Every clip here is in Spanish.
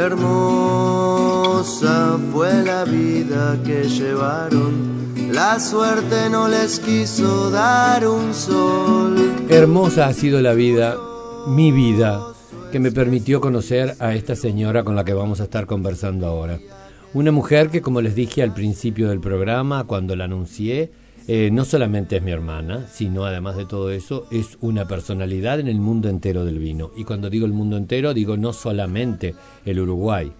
Hermosa fue la vida que llevaron, la suerte no les quiso dar un sol. Hermosa ha sido la vida, mi vida, que me permitió conocer a esta señora con la que vamos a estar conversando ahora. Una mujer que, como les dije al principio del programa, cuando la anuncié, eh, no solamente es mi hermana, sino además de todo eso, es una personalidad en el mundo entero del vino. Y cuando digo el mundo entero, digo no solamente el Uruguay.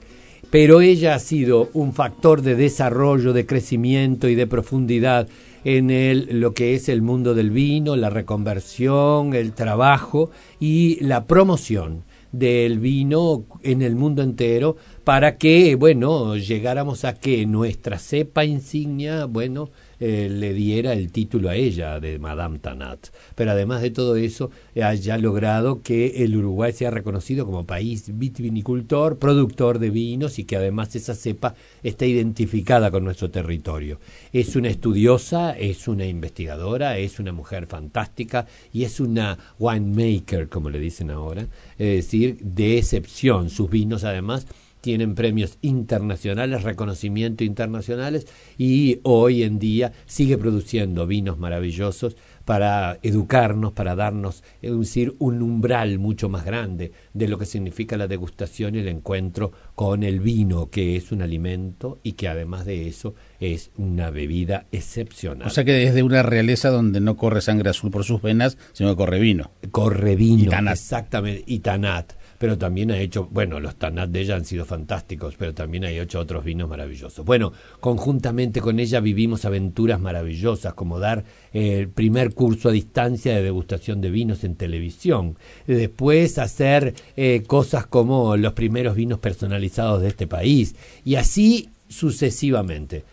Pero ella ha sido un factor de desarrollo, de crecimiento y de profundidad en el, lo que es el mundo del vino, la reconversión, el trabajo y la promoción del vino en el mundo entero para que, bueno, llegáramos a que nuestra cepa insignia, bueno, eh, le diera el título a ella de Madame Tanat. Pero además de todo eso, haya logrado que el Uruguay sea reconocido como país vitivinicultor, productor de vinos y que además esa cepa está identificada con nuestro territorio. Es una estudiosa, es una investigadora, es una mujer fantástica y es una winemaker, como le dicen ahora, es decir, de excepción. Sus vinos además tienen premios internacionales, reconocimiento internacionales y hoy en día sigue produciendo vinos maravillosos para educarnos, para darnos es decir, un umbral mucho más grande de lo que significa la degustación y el encuentro con el vino, que es un alimento y que además de eso es una bebida excepcional. O sea que es de una realeza donde no corre sangre azul por sus venas, sino que corre vino. Corre vino, exactamente, y tanat pero también ha hecho, bueno, los Tanat de ella han sido fantásticos, pero también ha hecho otros vinos maravillosos. Bueno, conjuntamente con ella vivimos aventuras maravillosas, como dar el primer curso a distancia de degustación de vinos en televisión, después hacer eh, cosas como los primeros vinos personalizados de este país, y así sucesivamente.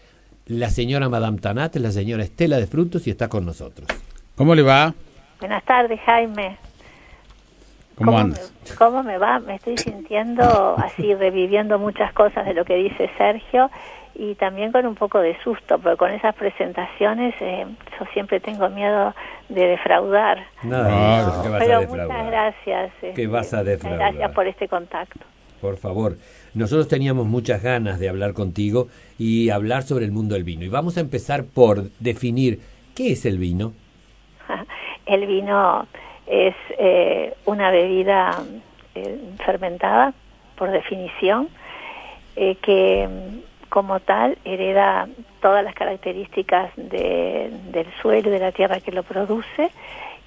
La señora Madame Tanat, la señora Estela de Frutos, y está con nosotros. ¿Cómo le va? Buenas tardes, Jaime. ¿Cómo, andas? Me, ¿Cómo me va? Me estoy sintiendo así, reviviendo muchas cosas de lo que dice Sergio y también con un poco de susto, porque con esas presentaciones eh, yo siempre tengo miedo de defraudar. No, no, Pero muchas gracias. ¿Qué este, vas a defraudar? Gracias por este contacto. Por favor. Nosotros teníamos muchas ganas de hablar contigo y hablar sobre el mundo del vino. Y vamos a empezar por definir qué es el vino. el vino es eh, una bebida eh, fermentada, por definición, eh, que como tal hereda todas las características de, del suelo y de la tierra que lo produce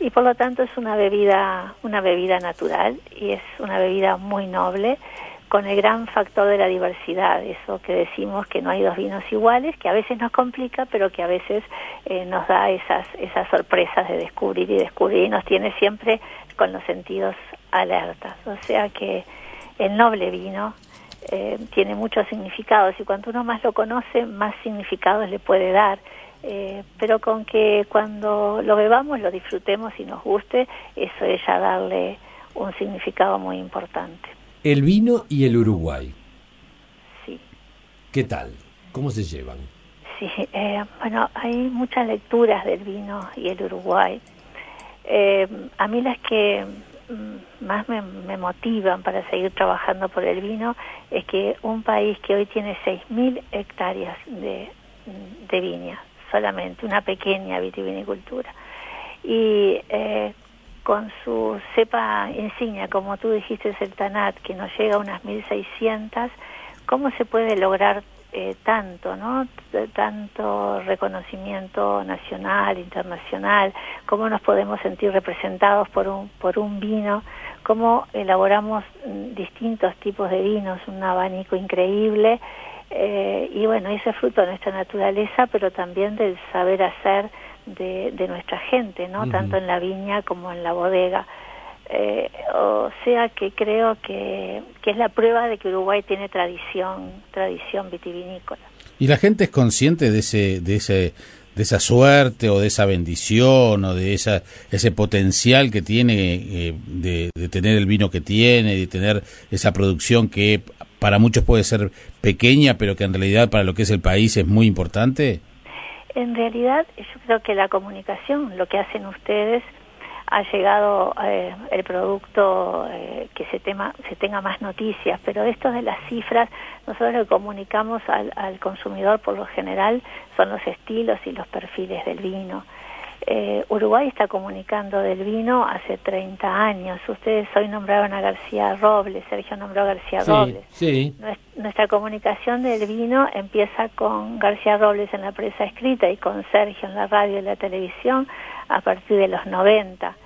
y por lo tanto es una bebida una bebida natural y es una bebida muy noble con el gran factor de la diversidad, eso que decimos que no hay dos vinos iguales, que a veces nos complica, pero que a veces eh, nos da esas, esas sorpresas de descubrir y descubrir y nos tiene siempre con los sentidos alertas. O sea que el noble vino eh, tiene muchos significados y cuanto uno más lo conoce, más significados le puede dar. Eh, pero con que cuando lo bebamos, lo disfrutemos y nos guste, eso es ya darle un significado muy importante. El vino y el Uruguay. Sí. ¿Qué tal? ¿Cómo se llevan? Sí, eh, bueno, hay muchas lecturas del vino y el Uruguay. Eh, a mí las que mm, más me, me, motivan para seguir trabajando por el vino es que un país que hoy tiene 6.000 hectáreas de, de viña, solamente una pequeña vitivinicultura, y eh, con su cepa insignia, como tú dijiste, el TANAT, que nos llega a unas 1.600, ¿cómo se puede lograr eh, tanto, ¿no? Tanto reconocimiento nacional, internacional, cómo nos podemos sentir representados por un, por un vino, cómo elaboramos mm, distintos tipos de vinos, un abanico increíble, eh, y bueno, ese es fruto de nuestra naturaleza, pero también del saber hacer de, nuestra gente, ¿no? Tanto en la viña como en la bodega. Eh, o sea que creo que, que, es la prueba de que Uruguay tiene tradición, tradición vitivinícola. ¿Y la gente es consciente de ese, de ese, de esa suerte o de esa bendición o de esa, ese potencial que tiene eh, de, de, tener el vino que tiene, de tener esa producción que para muchos puede ser pequeña, pero que en realidad para lo que es el país es muy importante? En realidad, yo creo que la comunicación, lo que hacen ustedes, ha llegado eh, el producto eh, que se, tema, se tenga más noticias, pero esto de las cifras, nosotros lo comunicamos al, al consumidor por lo general son los estilos y los perfiles del vino. Eh, Uruguay está comunicando del vino hace 30 años. Ustedes hoy nombraron a García Robles, Sergio nombró a García Robles. Sí. Nuestra comunicación del vino empieza con García Robles en la prensa escrita y con Sergio en la radio y la televisión a partir de los 90.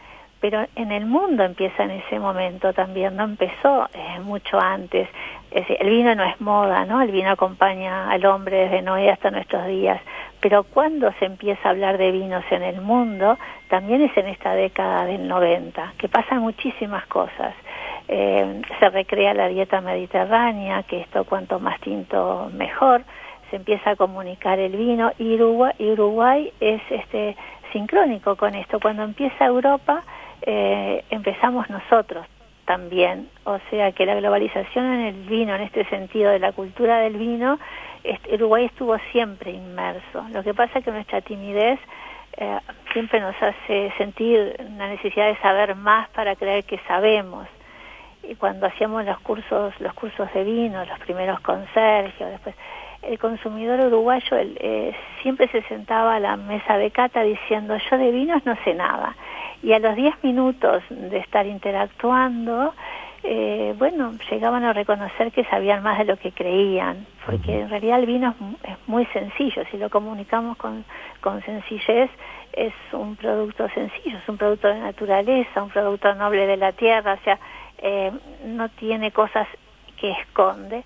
Pero en el mundo empieza en ese momento también, no empezó eh, mucho antes. el vino no es moda, ¿no? El vino acompaña al hombre desde Noé hasta nuestros días pero cuando se empieza a hablar de vinos en el mundo, también es en esta década del 90, que pasan muchísimas cosas. Eh, se recrea la dieta mediterránea, que esto cuanto más tinto mejor, se empieza a comunicar el vino y Uruguay, Uruguay es este sincrónico con esto. Cuando empieza Europa, eh, empezamos nosotros también. O sea que la globalización en el vino, en este sentido de la cultura del vino, Uruguay estuvo siempre inmerso. Lo que pasa es que nuestra timidez eh, siempre nos hace sentir la necesidad de saber más para creer que sabemos. Y cuando hacíamos los cursos, los cursos de vino, los primeros con Sergio, después el consumidor uruguayo eh, siempre se sentaba a la mesa de cata diciendo yo de vinos no sé nada. Y a los 10 minutos de estar interactuando, eh, bueno, llegaban a reconocer que sabían más de lo que creían, porque en realidad el vino es, muy sencillo, si lo comunicamos con, con sencillez, es un producto sencillo, es un producto de naturaleza, un producto noble de la tierra, o sea, eh, no tiene cosas que esconde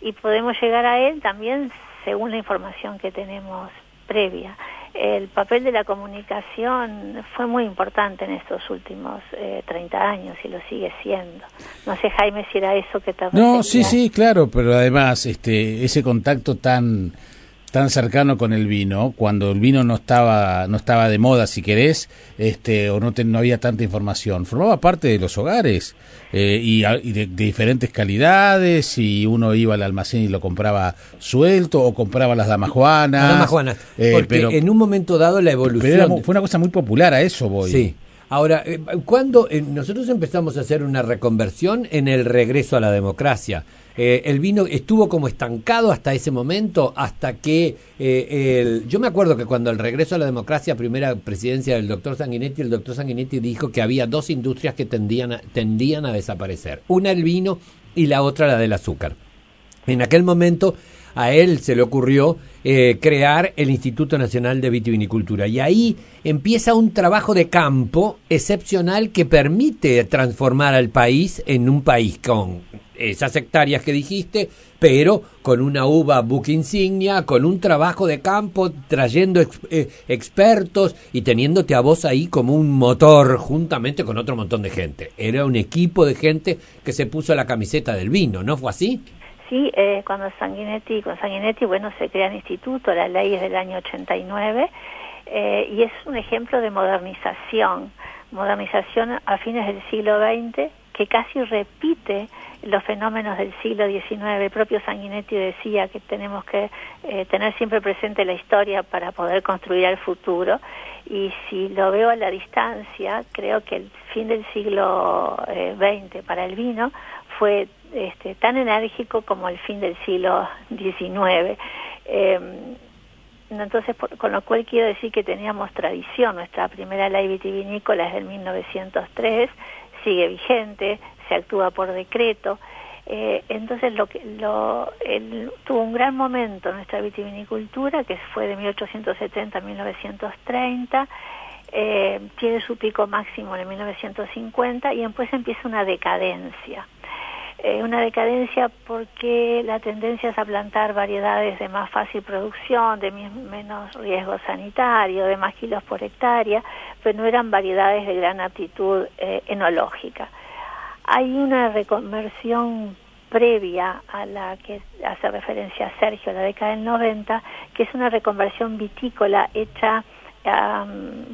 y podemos llegar a él también según la información que tenemos previa el papel de la comunicación fue muy importante en estos últimos eh, 30 años y lo sigue siendo. No sé, Jaime, si era eso que te No, sí, sí, claro, pero además este ese contacto tan tan cercano con el vino, cuando el vino no estaba no estaba de moda, si querés, este o no, no había tanta información, formaba parte de los hogares eh, y, de, diferentes calidades y uno iba al almacén y lo compraba suelto o compraba las damajuanas. damajuanas, eh, porque pero, en un momento dado la evolución... fue una cosa muy popular, a eso voy. Sí. Ahora, eh, cuando nosotros empezamos a hacer una reconversión en el regreso a la democracia, eh, el vino estuvo como estancado hasta ese momento, hasta que eh, el, yo me acuerdo que cuando el regreso a la democracia, primera presidencia del doctor Sanguinetti, el doctor Sanguinetti dijo que había dos industrias que tendían a, tendían a desaparecer, una el vino y la otra la del azúcar. En aquel momento a él se le ocurrió eh, crear el Instituto Nacional de Vitivinicultura. Y ahí empieza un trabajo de campo excepcional que permite transformar al país en un país con esas hectáreas que dijiste, pero con una uva book insignia, con un trabajo de campo, trayendo eh, expertos y teniéndote a vos ahí como un motor juntamente con otro montón de gente. Era un equipo de gente que se puso la camiseta del vino, ¿no fue así? Sí, eh, cuando Sanguinetti, con Sanguinetti, bueno, se crea el instituto, la ley es del año 89, eh, y es un ejemplo de modernización, modernización a fines del siglo XX, que casi repite los fenómenos del siglo XIX. El propio Sanguinetti decía que tenemos que eh, tener siempre presente la historia para poder construir el futuro. Y si lo veo a la distancia, creo que el fin del siglo XX eh, para el vino fue este, tan enérgico como el fin del siglo XIX. Em, entonces, con lo cual quiero decir que teníamos tradición. Nuestra primera ley vitivinícola es del 1903, sigue vigente, se actúa por decreto. Eh, entonces lo que lo, tuvo un gran momento nuestra vitivinicultura que fue de 1870 a 1930 eh, tiene su pico máximo en 1950 y después empieza una decadencia eh, una decadencia porque la tendencia es a plantar variedades de más fácil producción, de menos riesgo sanitario, de más kilos por hectárea, pero no eran variedades de gran aptitud enológica hay una reconversión previa a la que hace referencia Sergio, la década del 90, que es una reconversión vitícola hecha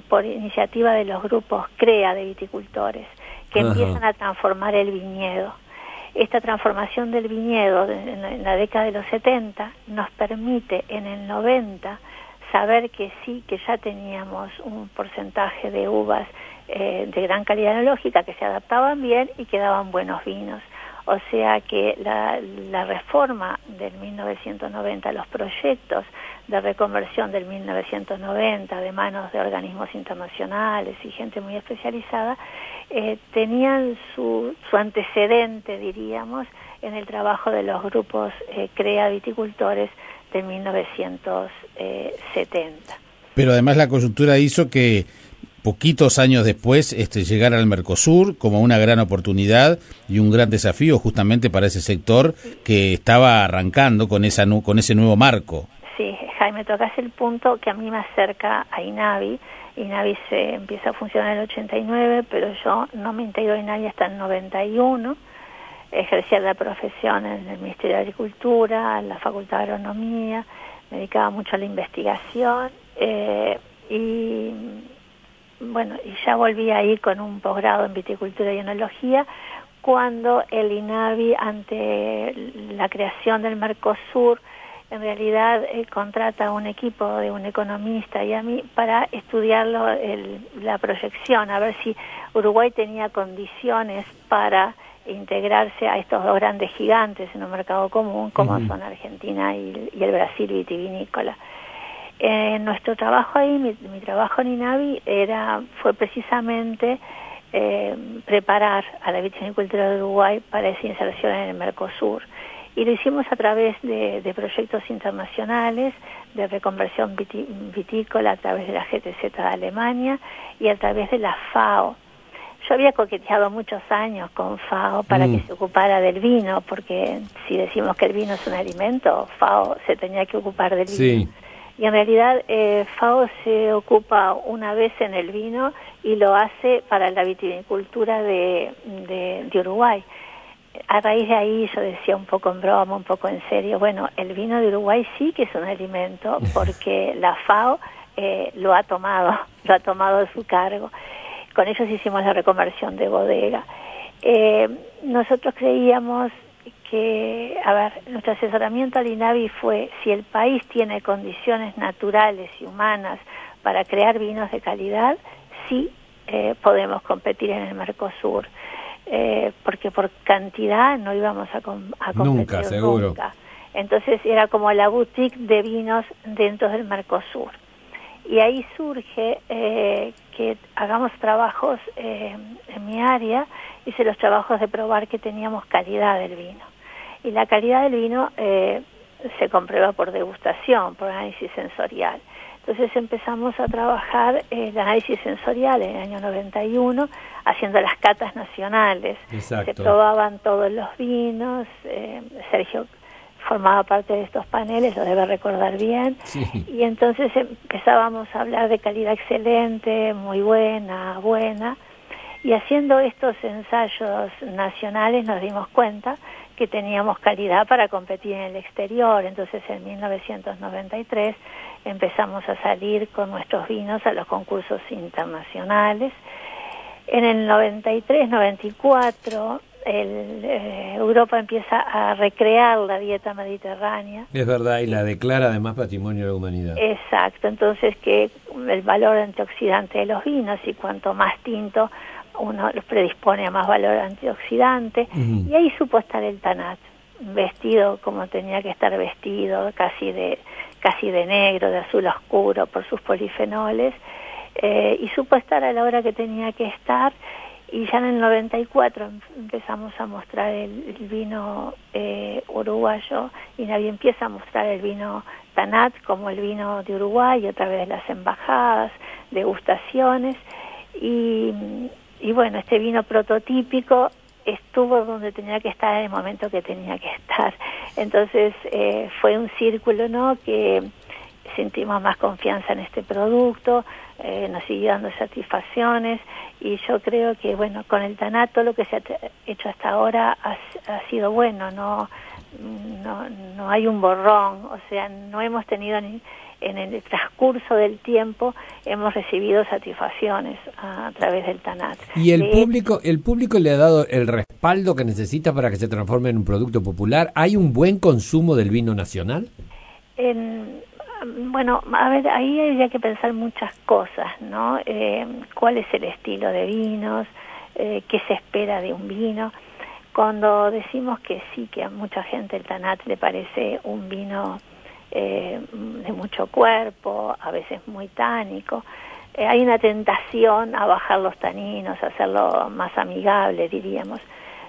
por iniciativa de los grupos CREA de viticultores, que empiezan a transformar el viñedo. Esta transformación del viñedo en la, década de los 70 nos permite en el 90 saber que sí, que ya teníamos un porcentaje de uvas eh, de gran calidad enológica que se adaptaban bien y que daban buenos vinos. O sea que la reforma del 1990, los proyectos de reconversión del 1990 de manos de organismos internacionales y gente muy especializada, eh, tenían su, su antecedente, diríamos, en el trabajo de los grupos eh, CREA viticultores de 1970. Pero además la coyuntura hizo que poquitos años después este, llegara al Mercosur como una gran oportunidad y un gran desafío justamente para ese sector que estaba arrancando con, esa, con ese nuevo marco. Sí, Jaime, tocas el punto que a mí me acerca a INAVI. INAVI se empieza a funcionar en el 89, pero yo no me integro a INAVI hasta el 91 ejercía la profesión en el Ministerio de Agricultura, en la Facultad de Agronomía, me dedicaba mucho a la investigación eh, y bueno, y ya volví ahí con un posgrado en viticultura y enología cuando el INAVI ante la creación del Mercosur en realidad eh, contrata un equipo de un economista y a mí para estudiarlo la proyección, a ver si Uruguay tenía condiciones para integrarse a estos dos grandes gigantes en un mercado común como son Argentina y, el Brasil vitivinícola. Eh, nuestro trabajo ahí, mi, trabajo en INAVI era, fue precisamente eh, preparar a la vitivinicultura de Uruguay para esa inserción en el Mercosur. Y lo hicimos a través de, proyectos internacionales de reconversión vitícola a través de la GTZ de Alemania y a través de la FAO, yo había coqueteado muchos años con FAO para que mm. se ocupara del vino, porque si decimos que el vino es un alimento, FAO se tenía que ocupar del vino. Y en realidad eh, FAO se ocupa una vez en el vino y lo hace para la vitivinicultura de, de, Uruguay. A raíz de ahí yo decía un poco en broma, un poco en serio, bueno, el vino de Uruguay sí que es un alimento porque la FAO eh, lo ha tomado, lo ha tomado a su cargo con ellos hicimos la reconversión de bodega. Eh, nosotros creíamos que, a ver, nuestro asesoramiento al INAVI fue si el país tiene condiciones naturales y humanas para crear vinos de calidad, sí eh, podemos competir en el Mercosur, eh, porque por cantidad no íbamos a, competir nunca, seguro. Entonces era como la boutique de vinos dentro del Mercosur. Y ahí surge eh, que hagamos trabajos eh, en mi área, hice los trabajos de probar que teníamos calidad del vino. Y la calidad del vino eh, se comprueba por degustación, por análisis sensorial. Entonces empezamos a trabajar el análisis sensorial en el año 91, haciendo las catas nacionales. Se probaban todos los vinos. Eh, Sergio formaba parte de estos paneles, lo debe recordar bien, y entonces empezábamos a hablar de calidad excelente, muy buena, buena, y haciendo estos ensayos nacionales nos dimos cuenta que teníamos calidad para competir en el exterior, entonces en 1993 empezamos a salir con nuestros vinos a los concursos internacionales, en el 93, 94 el, eh, Europa empieza a recrear la dieta mediterránea. Es verdad, y la declara además patrimonio de la humanidad. Exacto, entonces que el valor antioxidante de los vinos y cuanto más tinto uno los predispone a más valor antioxidante y ahí supo estar el tanat vestido como tenía que estar vestido casi de casi de negro de azul oscuro por sus polifenoles eh, y supo estar a la hora que tenía que estar y ya en el 94 empezamos a mostrar el, vino eh, uruguayo y nadie empieza a mostrar el vino Tanat como el vino de Uruguay a través de las embajadas, degustaciones y, y bueno, este vino prototípico estuvo donde tenía que estar en el momento que tenía que estar. Entonces eh, fue un círculo, ¿no? Que sentimos más confianza en este producto, eh, nos sigue dando satisfacciones y yo creo que bueno con el tanato lo que se ha hecho hasta ahora ha, sido bueno no, no no hay un borrón o sea no hemos tenido ni, en el transcurso del tiempo hemos recibido satisfacciones a, través del TANAT. ¿Y el público el público le ha dado el respaldo que necesita para que se transforme en un producto popular? ¿Hay un buen consumo del vino nacional? En, bueno, a ver, ahí habría que pensar muchas cosas, ¿no? Eh, ¿Cuál es el estilo de vinos? Eh, ¿Qué se espera de un vino? Cuando decimos que sí, que a mucha gente el Tanat le parece un vino eh, de mucho cuerpo, a veces muy tánico, eh, hay una tentación a bajar los taninos, a hacerlo más amigable, diríamos.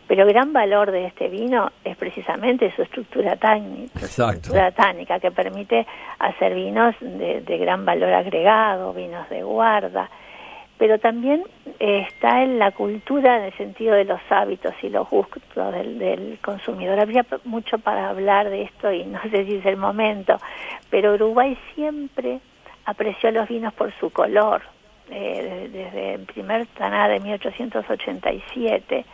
Pero el gran valor de este vino es precisamente su estructura tánica, estructura tánica que permite hacer vinos de, de gran valor agregado, vinos de guarda, pero también eh, está en la cultura en el sentido de los hábitos y los gustos del, consumidor. Habría mucho para hablar de esto y no sé si es el momento, pero Uruguay siempre apreció los vinos por su color. Eh, desde el primer Taná de 1887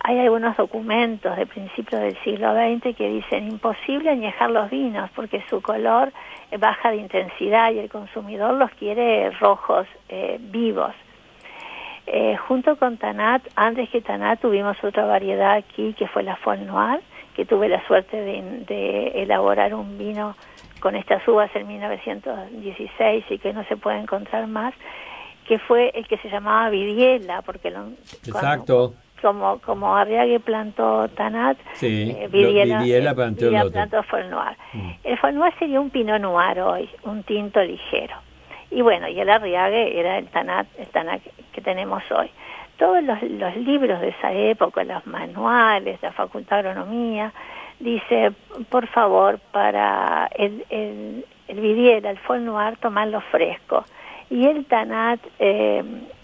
hay algunos documentos de principios del siglo XX que dicen imposible añejar los vinos porque su color baja de intensidad y el consumidor los quiere rojos eh, vivos. Eh, junto con Tanat, antes que Tanat tuvimos otra variedad aquí que fue la Fol Noir, que tuve la suerte de, elaborar un vino con estas uvas en 1916 y que no se puede encontrar más, que fue el que se llamaba Vidiela, porque lo, Exacto como como Arriague plantó Tanat, sí, eh, Vidiela, plantó, el Noir. Mm. El Fol Noir sería un Pinot Noir hoy, un tinto ligero. Y bueno, y el Arriague era el Tanat, el Tanat que tenemos hoy. Todos los, los libros de esa época, los manuales, la Facultad de Agronomía, dice, por favor, para el, el, el Vidiela, el Fol Noir, tomarlo fresco. Y el Tanat... Eh,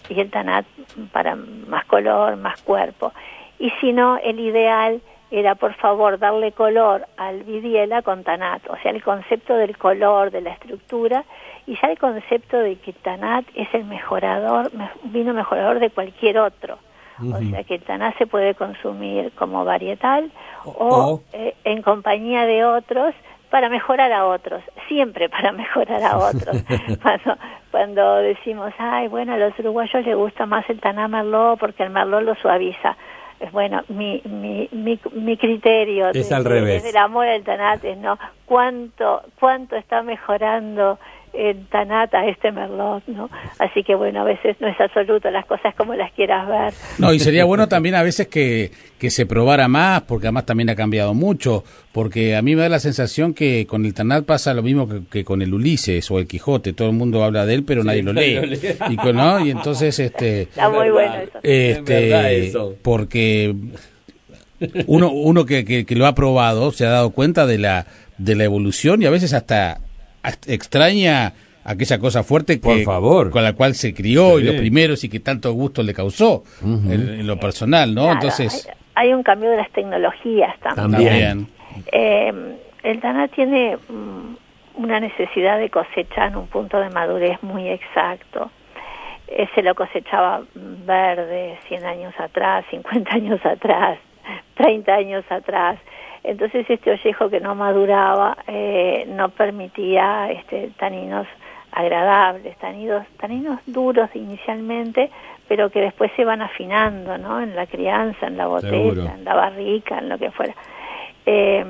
y el tanat para más color, más cuerpo. Y si no, el ideal era por favor darle color al vidiela con tanat, o sea, el concepto del color, de la estructura, y ya el concepto de que tanat es el mejorador, vino mejorador de cualquier otro. O sea que el tanat se puede consumir como varietal o, eh, en compañía de otros para mejorar a otros, siempre para mejorar a otros. cuando, cuando decimos, ay, bueno, a los uruguayos les gusta más el taná merlot porque el merlot lo suaviza. Bueno, mi, mi, mi, mi criterio es al revés. del amor al tanat es, ¿no? ¿Cuánto, cuánto está mejorando en Tanata este Merlot, ¿no? Así que bueno, a veces no es absoluto las cosas como las quieras ver. No, y sería bueno también a veces que, que se probara más, porque además también ha cambiado mucho, porque a mí me da la sensación que con el Tanat pasa lo mismo que, con el Ulises o el Quijote, todo el mundo habla de él, pero nadie lo lee. y, con, ¿no? y entonces, este... Está muy bueno eso. Este, porque uno, uno que, que, que lo ha probado se ha dado cuenta de la, de la evolución y a veces hasta extraña aquella cosa fuerte que, con la cual se crió y los primeros y que tanto gusto le causó en, lo personal, ¿no? Entonces hay, un cambio de las tecnologías también. Eh, el Tana tiene mm, una necesidad de cosechar en un punto de madurez muy exacto. Eh, se lo cosechaba verde 100 años atrás, 50 años atrás, 30 años atrás entonces este ollejo que no maduraba eh, no permitía este, taninos agradables, taninos, taninos duros inicialmente, pero que después se van afinando, ¿no? En la crianza, en la botella, en la barrica, en lo que fuera. Eh,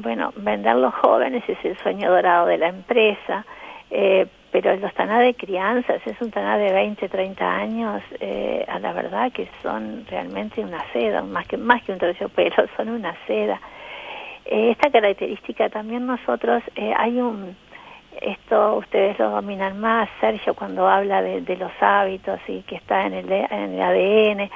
bueno, vender los jóvenes es el sueño dorado de la empresa, eh, pero los taná de crianzas, es un taná de 20, 30 años, eh, a la verdad que son realmente una seda, más que, más que un terciopelo, son una seda. Eh, esta característica también nosotros, eh, hay un, esto ustedes lo dominan más, Sergio, cuando habla de, los hábitos y que está en el, en el ADN.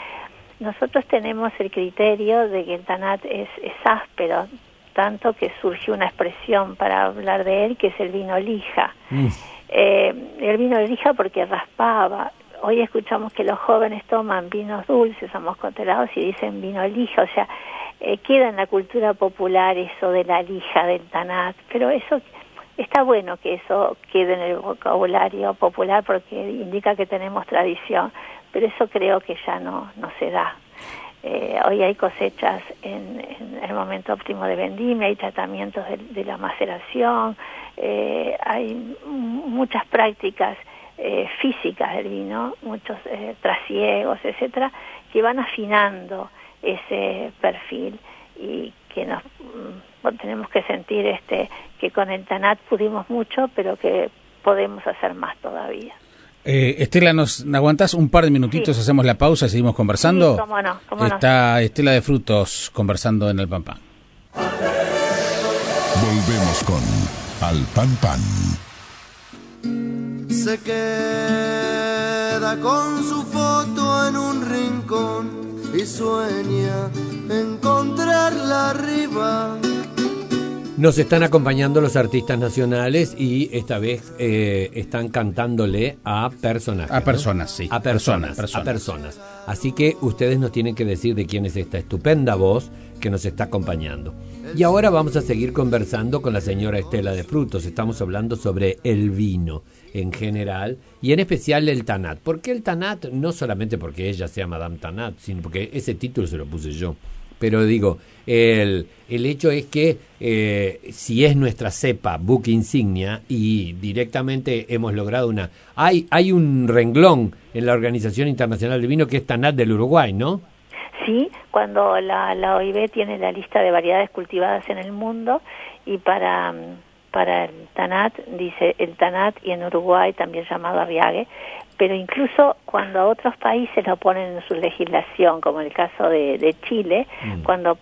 Nosotros tenemos el criterio de que el Tanat es, es áspero, tanto que surgió una expresión para hablar de él, que es el vino lija. Mm. Eh, el vino lija porque raspaba. Hoy escuchamos que los jóvenes toman vinos dulces, somos cotelados y dicen vino lija, o sea, eh, queda en la cultura popular eso de la lija del tanat, pero eso está bueno que eso quede en el vocabulario popular porque indica que tenemos tradición, pero eso creo que ya no, no se da. Eh, hoy hay cosechas en, el momento óptimo de vendimia, hay tratamientos de, la maceración, eh, hay muchas prácticas físicas del vino, muchos trasiegos, etcétera, que van afinando ese perfil y que nos mm, tenemos que sentir este que con el TANAT pudimos mucho, pero que podemos hacer más todavía. Eh, Estela, ¿nos aguantás un par de minutitos? Hacemos la pausa y seguimos conversando. Sí, cómo no, cómo Está Estela de Frutos conversando en el Pan Pan. Volvemos con Al Pan Pan. Se queda con su foto en un rincón y sueña encontrarla arriba nos están acompañando los artistas nacionales y esta vez eh, están cantándole a personajes. A personas, sí. A personas, A personas. Así que ustedes nos tienen que decir de quién es esta estupenda voz que nos está acompañando. Y ahora vamos a seguir conversando con la señora Estela de Frutos. Estamos hablando sobre el vino en general y en especial el Tanat. ¿Por qué el Tanat? No solamente porque ella sea Madame Tanat, sino porque ese título se lo puse yo. Pero digo, el, el hecho es que eh, si es nuestra cepa, buque insignia, y directamente hemos logrado una... Hay, hay un renglón en la Organización Internacional del Vino que es TANAT del Uruguay, ¿no? Sí, cuando la, la OIB tiene la lista de variedades cultivadas en el mundo y para para el TANAT, dice el TANAT y en Uruguay también llamado Arriague, pero incluso cuando a otros países lo ponen en su legislación, como en el caso de, Chile, mm. cuando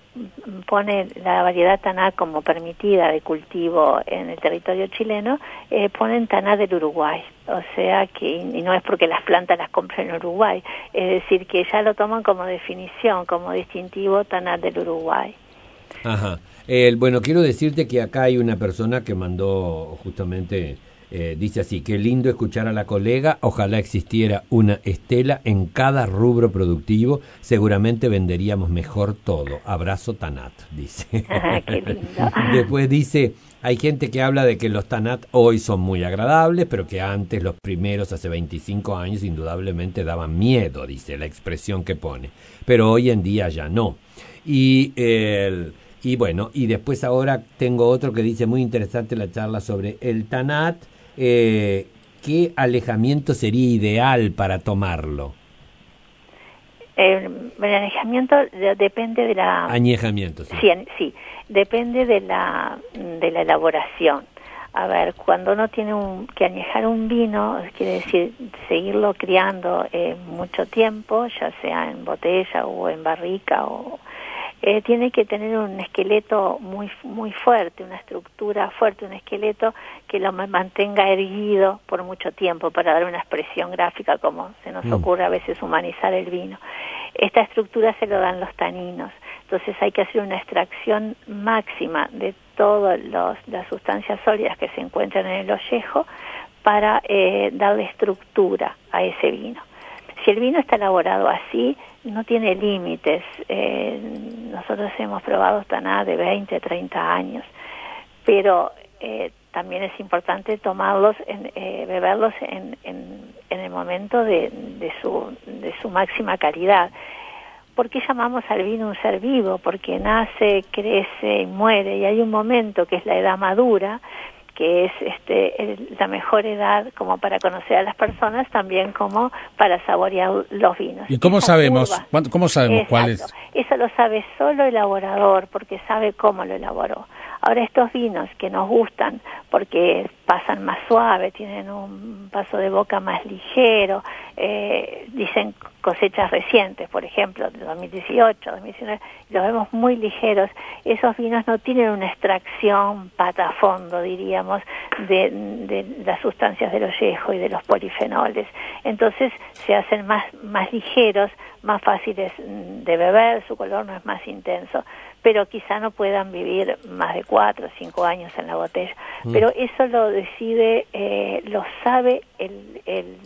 pone la variedad TANAT como permitida de cultivo en el territorio chileno, eh, ponen TANAT del Uruguay. O sea que, y no es porque las plantas las compren en Uruguay, es decir, que ya lo toman como definición, como distintivo TANAT del Uruguay. Ajá. Bueno, quiero decirte que acá hay una persona que mandó justamente eh, dice así, qué lindo escuchar a la colega, ojalá existiera una Estela en cada rubro productivo, seguramente venderíamos mejor todo. Abrazo Tanat, dice. Ah, Después dice, hay gente que habla de que los Tanat hoy son muy agradables, pero que antes, los primeros, hace 25 años, indudablemente daban miedo, dice la expresión que pone. Pero hoy en día ya no. Y el... Y bueno, y después ahora tengo otro que dice muy interesante la charla sobre el Tanat, eh, ¿qué alejamiento sería ideal para tomarlo? el alejamiento depende de la añejamiento sí. sí. depende de la de la elaboración a ver cuando uno tiene un, que añejar un vino quiere decir seguirlo criando eh, mucho tiempo ya sea en botella o en barrica o eh, tiene que tener un esqueleto muy muy fuerte, una estructura fuerte, un esqueleto que lo mantenga erguido por mucho tiempo para dar una expresión gráfica como se nos mm. ocurre a veces humanizar el vino. Esta estructura se lo dan los taninos, entonces hay que hacer una extracción máxima de todas las sustancias sólidas que se encuentran en el ollejo para eh, darle estructura a ese vino. Si el vino está elaborado así, no tiene límites. Eh, nosotros hemos probado taná de 20, 30 años, pero eh, también es importante tomarlos, en, eh, beberlos en, en, el momento de, de, su, de su máxima calidad. ¿Por qué llamamos al vino un ser vivo? Porque nace, crece y muere, y hay un momento que es la edad madura, que es este, la mejor edad como para conocer a las personas, también como para saborear los vinos. ¿Y cómo sabemos, cómo sabemos cuál es? Eso lo sabe solo el elaborador, porque sabe cómo lo elaboró. Ahora estos vinos que nos gustan porque pasan más suave, tienen un paso de boca más ligero, eh, dicen cosechas recientes, por ejemplo, de 2018, 2019, los vemos muy ligeros. Esos vinos no tienen una extracción pata a fondo, diríamos, de, de las sustancias del ollejo y de los polifenoles. Entonces se hacen más, más ligeros, más fáciles de beber, su color no es más intenso pero quizá no puedan vivir más de cuatro o cinco años en la botella. Mm. Pero eso lo decide, eh, lo sabe el, el,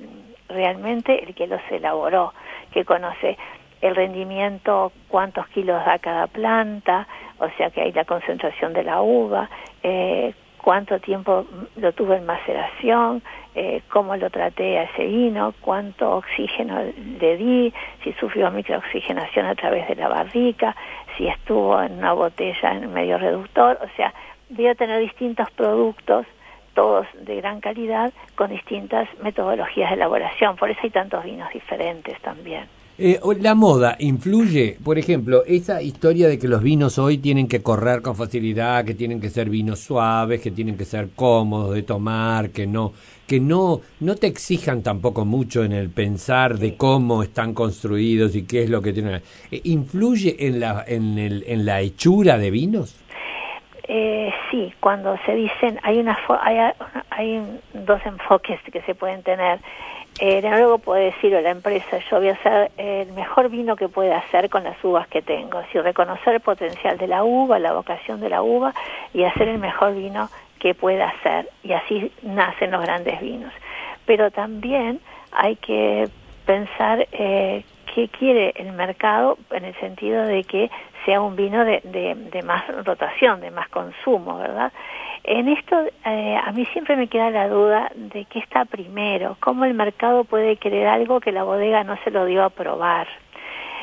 realmente el que los elaboró, que conoce el rendimiento, cuántos kilos da cada planta, o sea que hay la concentración de la uva, eh, cuánto tiempo lo tuve en maceración, eh, cómo lo traté a ese vino, cuánto oxígeno le di, si sufrió microoxigenación a través de la barrica, si estuvo en una botella en medio reductor, o sea, voy a tener distintos productos, todos de gran calidad, con distintas metodologías de elaboración, por eso hay tantos vinos diferentes también. Eh, la moda influye, por ejemplo, esa historia de que los vinos hoy tienen que correr con facilidad, que tienen que ser vinos suaves, que tienen que ser cómodos de tomar, que no, que no, no te exijan tampoco mucho en el pensar de cómo están construidos y qué es lo que tienen. Eh, ¿Influye en la, en, el, en la hechura de vinos? Eh, sí, cuando se dicen, hay, una, hay, hay dos enfoques que se pueden tener el enólogo puede decir a la empresa, yo voy a hacer el mejor vino que pueda hacer con las uvas que tengo, así reconocer el potencial de la uva, la vocación de la uva y hacer el mejor vino que pueda hacer. Y así nacen los grandes vinos. Pero también hay que pensar eh, qué quiere el mercado en el sentido de que sea un vino de, de más rotación, de más consumo, ¿verdad? En esto eh, a mí siempre me queda la duda de qué está primero, cómo el mercado puede querer algo que la bodega no se lo dio a probar.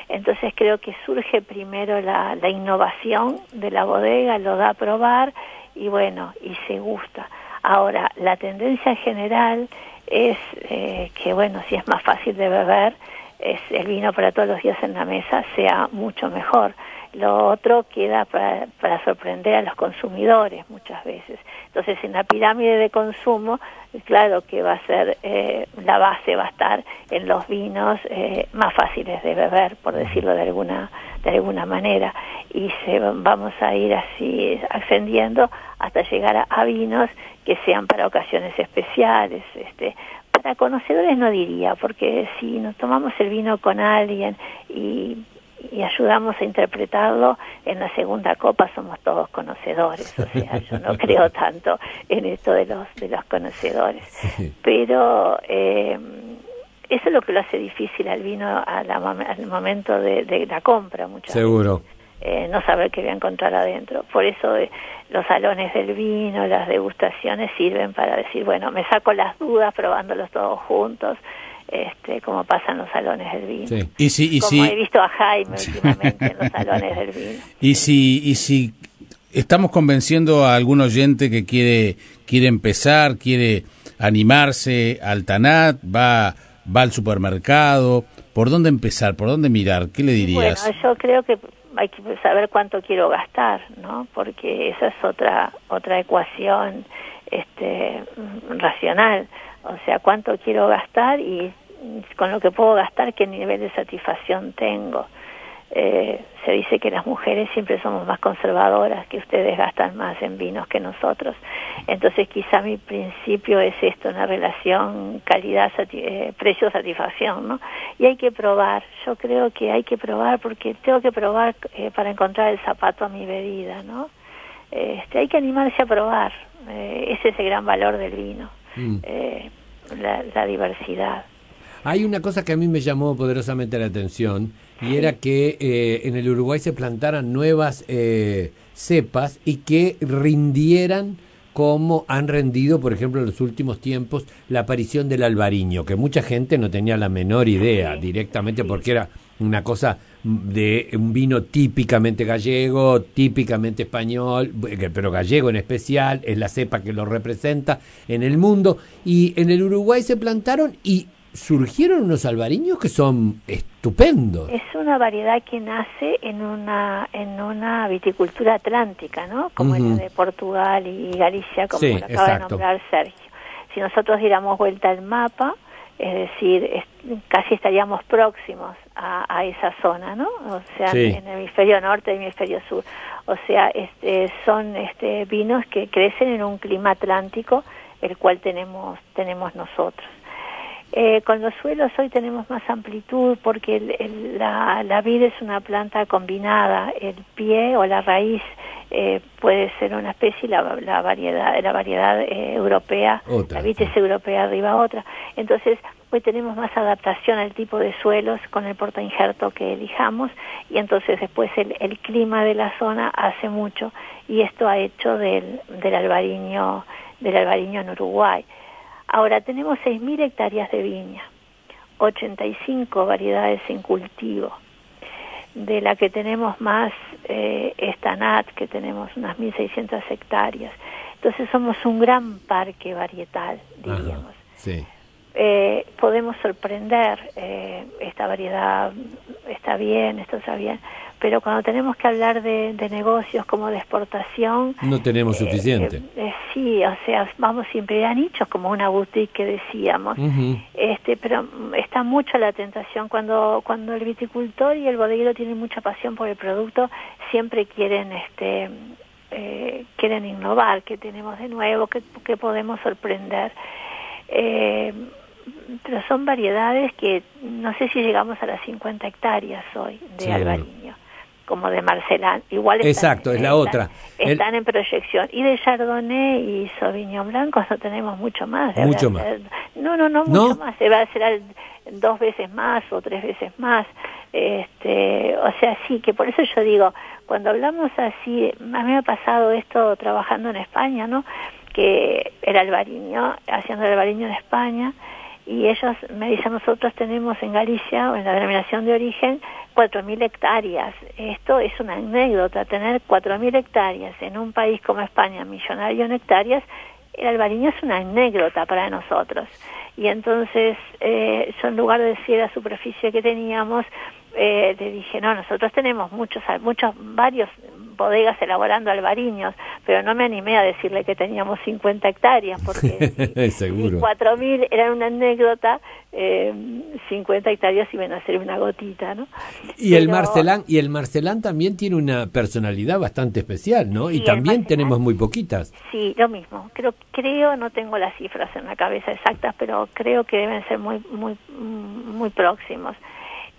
Entonces creo que surge primero la, la innovación de la bodega, lo da a probar y bueno, y se gusta. Ahora, la tendencia general es eh, que bueno, si es más fácil de beber, es el vino para todos los días en la mesa sea mucho mejor. Lo otro queda para, para, sorprender a los consumidores muchas veces. Entonces, en la pirámide de consumo, claro que va a ser, eh, la base va a estar en los vinos eh, más fáciles de beber, por decirlo de alguna, de alguna manera, y se, vamos a ir así ascendiendo hasta llegar a, a vinos que sean para ocasiones especiales, este, para conocedores no diría, porque si nos tomamos el vino con alguien y y ayudamos a interpretarlo, en la segunda copa somos todos conocedores, o sea, yo no creo tanto en esto de los, de los conocedores. Pero eh, eso es lo que lo hace difícil al vino al momento de, la compra, muchas Seguro. Eh, no saber qué voy a encontrar adentro. Por eso eh, los salones del vino, las degustaciones sirven para decir, bueno, me saco las dudas probándolos todos juntos este, como pasa en los salones del vino. Y si, como he visto a Jaime últimamente en los salones del vino. Y si, y si estamos convenciendo a algún oyente que quiere, quiere empezar, quiere animarse al Tanat, va, va al supermercado, ¿por dónde empezar? ¿Por dónde mirar? ¿Qué le dirías? Bueno, yo creo que hay que saber cuánto quiero gastar, ¿no? Porque esa es otra otra ecuación este racional o sea, cuánto quiero gastar y con lo que puedo gastar, qué nivel de satisfacción tengo. Eh, se dice que las mujeres siempre somos más conservadoras, que ustedes gastan más en vinos que nosotros. Entonces quizá mi principio es esto, una relación calidad-precio-satisfacción, eh, ¿no? Y hay que probar, yo creo que hay que probar porque tengo que probar eh, para encontrar el zapato a mi bebida, ¿no? Este, hay que animarse a probar, ese es el gran valor del vino. Mm. Eh, la, diversidad. Hay una cosa que a mí me llamó poderosamente la atención y era que eh, en el Uruguay se plantaran nuevas eh, cepas y que rindieran como han rendido, por ejemplo, en los últimos tiempos, la aparición del albariño, que mucha gente no tenía la menor idea directamente porque era una cosa de un vino típicamente gallego, típicamente español, pero gallego en especial, es la cepa que lo representa en el mundo. Y en el Uruguay se plantaron y surgieron unos albariños que son estupendos. Es una variedad que nace en una en una viticultura atlántica, ¿no? Como en la de Portugal y Galicia, como lo acaba de nombrar Sergio. Si nosotros diéramos vuelta al mapa, es decir, casi estaríamos próximos a, esa zona, ¿no? O sea, en el hemisferio norte y el hemisferio sur. O sea, este, son este, vinos que crecen en un clima atlántico, el cual tenemos, tenemos nosotros. Eh, con los suelos hoy tenemos más amplitud porque la, la vid es una planta combinada, el pie o la raíz eh, puede ser una especie la, la variedad la variedad eh, europea. La vid es europea arriba otra. Entonces hoy tenemos más adaptación al tipo de suelos con el porta injerto que elijamos y entonces después el, el clima de la zona hace mucho y esto ha hecho del, del albariño del albariño en Uruguay ahora tenemos 6.000 hectáreas de viña 85 variedades en cultivo de la que tenemos más eh, Estanat, que tenemos unas 1.600 hectáreas. Entonces somos un gran parque varietal, diríamos. sí. Eh, podemos sorprender, eh, esta variedad está bien, esto está bien, pero cuando tenemos que hablar de, negocios como de exportación... No tenemos suficiente. sí, o sea, vamos siempre a nichos como una boutique que decíamos, este, pero está mucho la tentación cuando, cuando el viticultor y el bodeguero tienen mucha pasión por el producto, siempre quieren este eh, quieren innovar, que tenemos de nuevo, que, que podemos sorprender. Eh, pero son variedades que no sé si llegamos a las 50 hectáreas hoy de albariño, como de Marcelán. Igual Exacto, es la otra. Están en proyección. Y de Chardonnay y Sauvignon Blanco no tenemos mucho más. Mucho más. No, no, no, mucho más. Se va a hacer dos veces más o tres veces más. Este, o sea, sí, que por eso yo digo, cuando hablamos así, a mí me ha pasado esto trabajando en España, ¿no? Que era albariño, haciendo el albariño en España, y ellos me dicen, nosotros tenemos en Galicia, o en la denominación de origen, 4.000 hectáreas. Esto es una anécdota, tener 4.000 hectáreas en un país como España, millonario en hectáreas, el albariño es una anécdota para nosotros. Y entonces, eh, yo en lugar de decir la superficie que teníamos, eh, le dije, no, nosotros tenemos muchos, muchos, varios bodegas elaborando albariños, pero no me animé a decirle que teníamos 50 hectáreas, porque si, 4.000 eran una anécdota, eh, 50 hectáreas iban a ser una gotita, ¿no? Y el Marcelán y el Marcelán también tiene una personalidad bastante especial, ¿no? y también tenemos muy poquitas. Sí, lo mismo. Creo, creo, no tengo las cifras en la cabeza exactas, pero creo que deben ser muy, muy, muy próximos.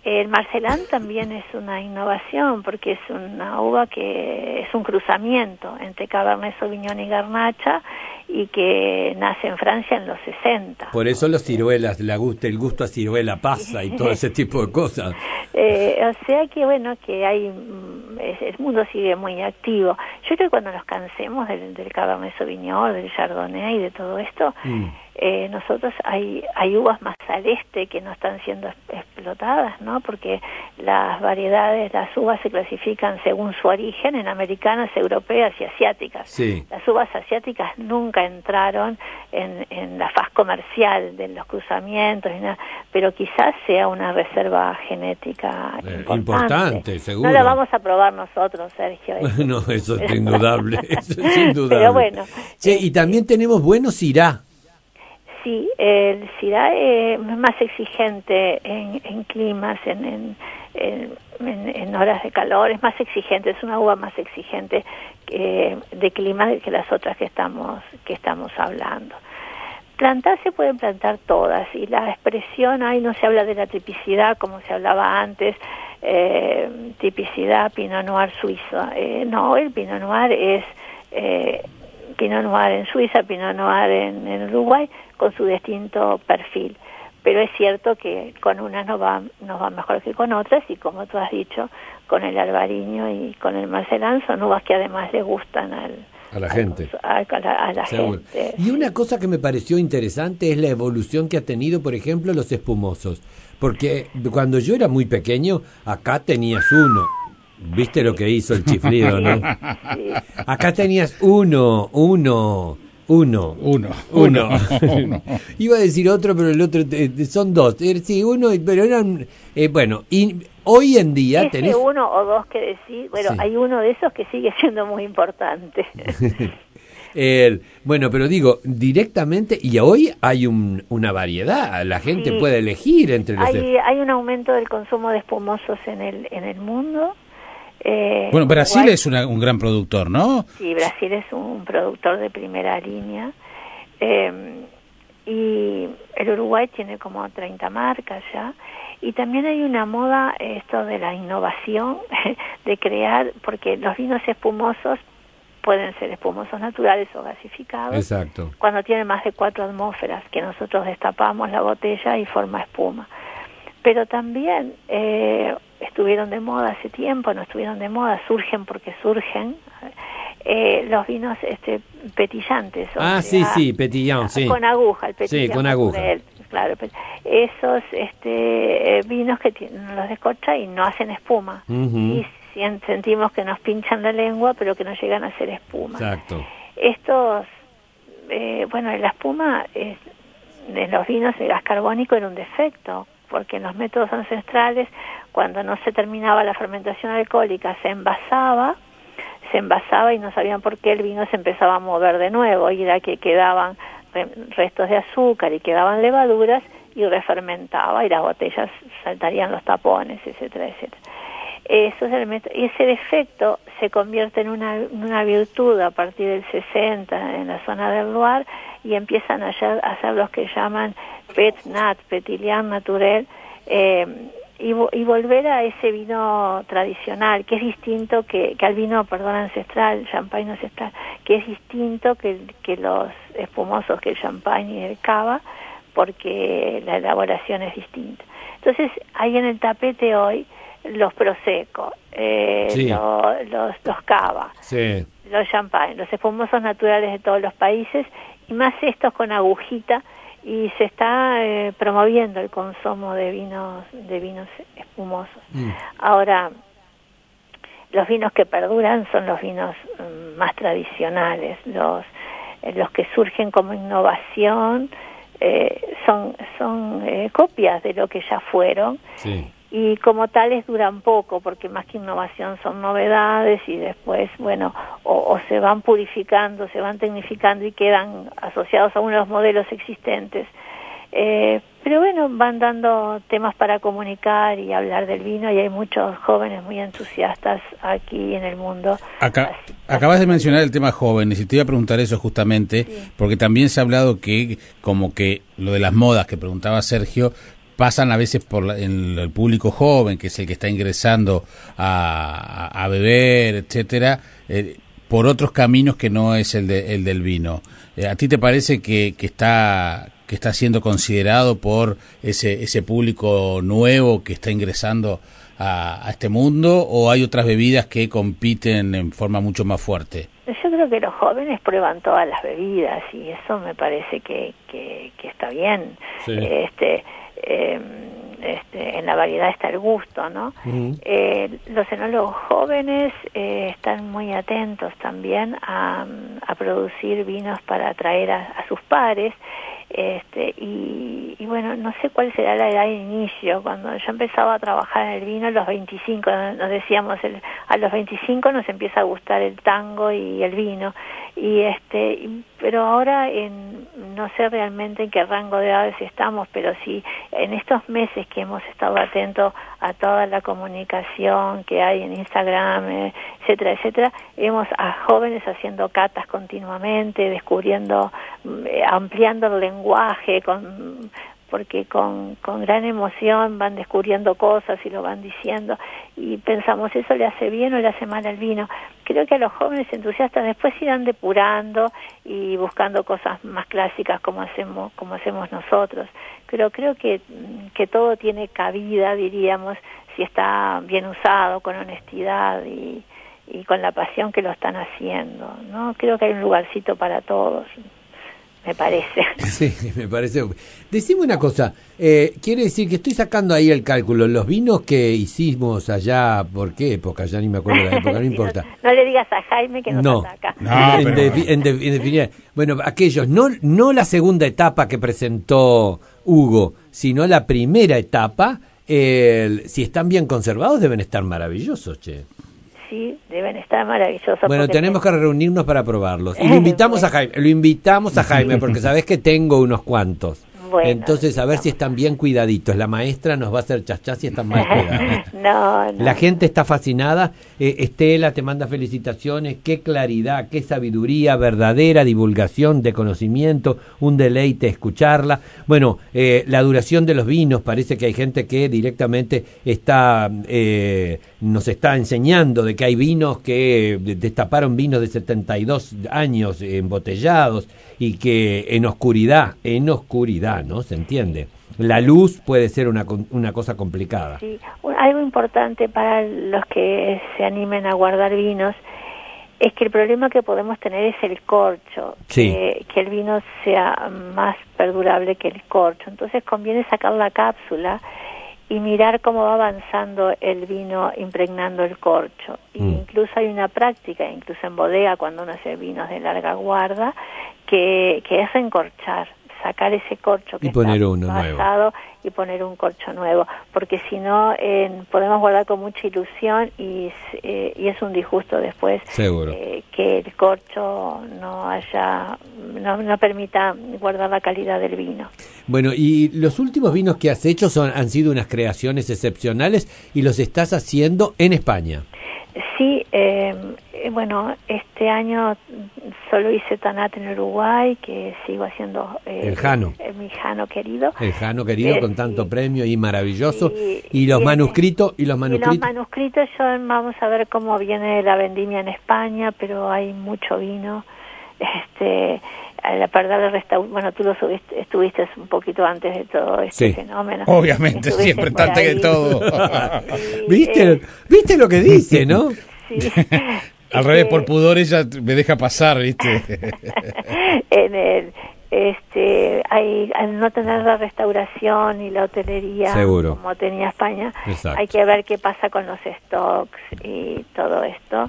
El Marcelán también es una innovación porque es una uva que es un cruzamiento entre Cabernet Sauvignon y Garnacha y que nace en Francia en los 60. Por eso los ciruelas, la gusta, el gusto a ciruela pasa y todo ese tipo de cosas. Eh, o sea que bueno, que hay, mm, el mundo sigue muy activo. Yo creo que cuando nos cansemos del, del Cabernet Sauvignon, del Chardonnay y de todo esto, mm. Eh, nosotros hay, hay uvas más al este que no están siendo explotadas, ¿no? Porque las variedades, las uvas se clasifican según su origen en americanas, europeas y asiáticas. Las uvas asiáticas nunca entraron en, en la faz comercial de los cruzamientos, pero quizás sea una reserva genética eh, importante. seguro. No la vamos a probar nosotros, Sergio. no, eso es indudable, eso es indudable. Pero bueno. y también tenemos buenos irá sí, el SIDA es más exigente en, en climas, en, en, horas de calor, es más exigente, es una uva más exigente que, de clima que las otras que estamos, que estamos hablando. Plantar se pueden plantar todas y la expresión, ahí no se habla de la tipicidad como se hablaba antes, eh, tipicidad Pinot Noir suizo. Eh, no, el Pinot Noir es eh, Pinot Noir en Suiza, Pinot Noir en Uruguay, con su distinto perfil. Pero es cierto que con unas nos va, nos va mejor que con otras y como tú has dicho, con el albariño y con el marcelán son uvas que además le gustan al, a la gente. A, la, gente. Y una cosa que me pareció interesante es la evolución que ha tenido, por ejemplo, los espumosos. Porque cuando yo era muy pequeño, acá tenías uno. ¿Viste lo que hizo el chiflido, no? Acá tenías uno, uno uno. Uno. Uno. Iba a decir otro, pero el otro son dos. Eh, sí, uno, pero eran. Eh, bueno, y hoy en día Ese tenés. uno o dos que decir. Bueno, hay uno de esos que sigue siendo muy importante. bueno, pero digo, directamente, y hoy hay un, una variedad, la gente puede elegir entre los... Hay, hay un aumento del consumo de espumosos en el, en el mundo, eh, bueno, Brasil es un gran productor, ¿no? Sí, Brasil es un productor de primera línea. Eh, y el Uruguay tiene como 30 marcas ya. Y también hay una moda, esto de la innovación, de crear, porque los vinos espumosos pueden ser espumosos naturales o gasificados. Exacto. Cuando tienen más de cuatro atmósferas, que nosotros destapamos la botella y forma espuma. Pero también eh, estuvieron de moda hace tiempo, no estuvieron de moda, surgen porque surgen eh, los vinos este petillantes. ah, sí, sí, petillón, sí. Con aguja, el petillón. Sí, con aguja. claro, esos este, eh, vinos que tienen los descorcha y no hacen espuma. Y sentimos que nos pinchan la lengua, pero que no llegan a hacer espuma. Exacto. Estos, eh, bueno, la espuma es en los vinos el gas carbónico era un defecto, porque en los métodos ancestrales, cuando no se terminaba la fermentación alcohólica, se envasaba, se envasaba y no sabían por qué el vino se empezaba a mover de nuevo, y era que quedaban restos de azúcar y quedaban levaduras y refermentaba y las botellas saltarían los tapones, etcétera, etcétera. Eso es el y ese defecto se convierte en una, virtud a partir del 60 en la zona del Loire y empiezan a hacer, los que llaman pet nat, petilian naturel, eh, y, y, volver a ese vino tradicional, que es distinto que, que al vino, perdón, ancestral, champagne ancestral, que es distinto que, que los espumosos, que el champagne y el cava, porque la elaboración es distinta. Entonces, hay en el tapete hoy los prosecco, eh, los, los, los cava, los champagne, los espumosos naturales de todos los países y más estos con agujita y se está eh, promoviendo el consumo de vinos de vinos espumosos. Mm. Ahora los vinos que perduran son los vinos mm, más tradicionales, los eh, los que surgen como innovación eh, son son copias de lo que ya fueron sí y como tales duran poco porque más que innovación son novedades y después bueno o, se van purificando se van tecnificando y quedan asociados a uno de los modelos existentes. Eh, pero bueno van dando temas para comunicar y hablar del vino y hay muchos jóvenes muy entusiastas aquí en el mundo. Acabas de mencionar el tema jóvenes y te iba a preguntar eso justamente porque también se ha hablado que como que lo de las modas que preguntaba Sergio pasan a veces por el público joven, que es el que está ingresando a, beber, etcétera, eh, por otros caminos que no es el, de, el del vino. Eh, ¿A ti te parece que, que, está que está siendo considerado por ese, ese público nuevo que está ingresando a, a, este mundo o hay otras bebidas que compiten en forma mucho más fuerte? Yo creo que los jóvenes prueban todas las bebidas y eso me parece que, que, que está bien. Este, eh, este, en la variedad está el gusto, ¿no? eh, los enólogos jóvenes eh, están muy atentos también a, a, producir vinos para atraer a, a sus pares este, y, bueno, no sé cuál será la edad de inicio. Cuando yo empezaba a trabajar en el vino, a los 25, nos decíamos, el, a los 25 nos empieza a gustar el tango y el vino. Y este, pero ahora en, no sé realmente en qué rango de edades estamos, pero sí en estos meses que hemos estado atentos a toda la comunicación que hay en Instagram, eh, etcétera, etcétera, vemos a jóvenes haciendo catas continuamente, descubriendo, mm, eh, ampliando el lenguaje, con porque con, con gran emoción van descubriendo cosas y lo van diciendo y pensamos eso le hace bien o le hace mal al vino. Creo que a los jóvenes entusiastas después irán depurando y buscando cosas más clásicas como hacemos como hacemos nosotros. Pero creo que, que todo tiene cabida, diríamos, si está bien usado, con honestidad y, y con la pasión que lo están haciendo. ¿no? Creo que hay un lugarcito para todos me parece. Sí, me parece. Decime una cosa, eh, quiere decir que estoy sacando ahí el cálculo, los vinos que hicimos allá, ¿por qué época? Ya ni me acuerdo la época, no importa. No, le digas a Jaime que no, saca. No, en, definitiva, bueno, aquellos, no, no la segunda etapa que presentó Hugo, sino la primera etapa, si están bien conservados deben estar maravillosos, che sí, deben estar maravillosos. Bueno, tenemos que reunirnos para probarlos. Y lo invitamos a Jaime, lo invitamos a Jaime porque sabes que tengo unos cuantos. Entonces, a ver si están bien cuidaditos. La maestra nos va a hacer chachas si están mal cuidados. no, no. La gente está fascinada. Eh, Estela te manda felicitaciones. Qué claridad, qué sabiduría, verdadera divulgación de conocimiento. Un deleite escucharla. Bueno, eh, la duración de los vinos. Parece que hay gente que directamente está, eh, nos está enseñando de que hay vinos que destaparon vinos de 72 años embotellados y que en oscuridad, en oscuridad, ¿no? ¿Se entiende? La luz puede ser una, una cosa complicada. Sí, algo importante para los que se animen a guardar vinos es que el problema que podemos tener es el corcho, que, que, el vino sea más perdurable que el corcho. Entonces conviene sacar la cápsula y mirar cómo va avanzando el vino impregnando el corcho. Mm. Incluso hay una práctica, incluso en bodega, cuando uno hace vinos de larga guarda, que, que es encorchar, sacar ese corcho que Y poner está uno nuevo. Y poner un corcho nuevo, porque si no eh, podemos guardar con mucha ilusión y, eh, y es un disgusto después Seguro. eh, que el corcho no haya, no, no permita guardar la calidad del vino. Bueno, y los últimos vinos que has hecho son, han sido unas creaciones excepcionales y los estás haciendo en España. Sí, eh, eh, bueno, este año solo hice Tanat en Uruguay, que sigo haciendo eh, El Jano. eh, mi Jano querido. El Jano querido Eh, con tanto sí. premio y maravilloso. Sí, y los manuscritos, y los Y los manuscritos. manuscritos, yo vamos a ver cómo viene la vendimia en España, pero hay mucho vino. Este, a la verdad, el restau- bueno, tú lo subiste, estuviste un poquito antes de todo este Sí. fenómeno. Obviamente, Estuviste siempre antes que ahí. todo. Y, ¿Viste, eh, ¿Viste lo que dice, no? sí. Al revés, Este, por pudor ella me deja pasar, ¿viste? en el este hay al no tener la restauración y la hotelería Seguro. como tenía España Exacto. hay que ver qué pasa con los stocks y todo esto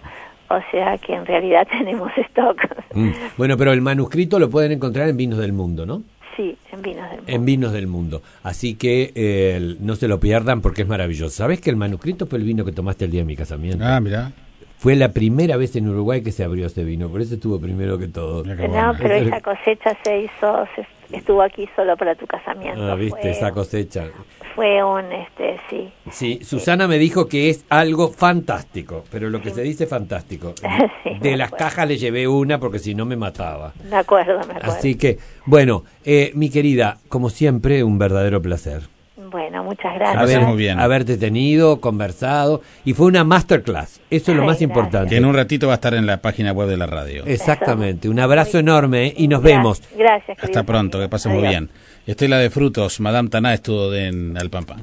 o sea que en realidad tenemos stock Mm. Bueno, pero el manuscrito lo pueden encontrar en Vinos del Mundo, ¿no? sí en vinos del mundo En Vinos del Mundo. Así que eh, no se lo pierdan porque es maravilloso. ¿Sabes que el manuscrito fue el vino que tomaste el día de mi casamiento? Ah, mira. Fue la primera vez en Uruguay que se abrió ese vino, por eso estuvo primero que todo. No pero esa cosecha se hizo se- estuvo aquí solo para tu casamiento Ah, viste, fue, esa cosecha. fue un este sí Sí, Susana me dijo que es algo fantástico, pero lo que se dice fantástico. Sí, De las acuerdo. cajas le llevé una porque si no me mataba. me acuerdo me acuerdo Así que, bueno, eh, mi querida, como siempre, un verdadero placer. Bueno muchas gracias pasamos bien. haberte tenido, conversado, y fue una masterclass. Eso es lo Ay, más gracias. importante. Que en un ratito va a estar en la página web de la radio. Exactamente. Un abrazo enorme ¿eh? y nos Gracias, vemos. gracias Hasta querido pronto, que pasen muy bien. Estela de Frutos, Madame Taná estuvo de- en Alpampa.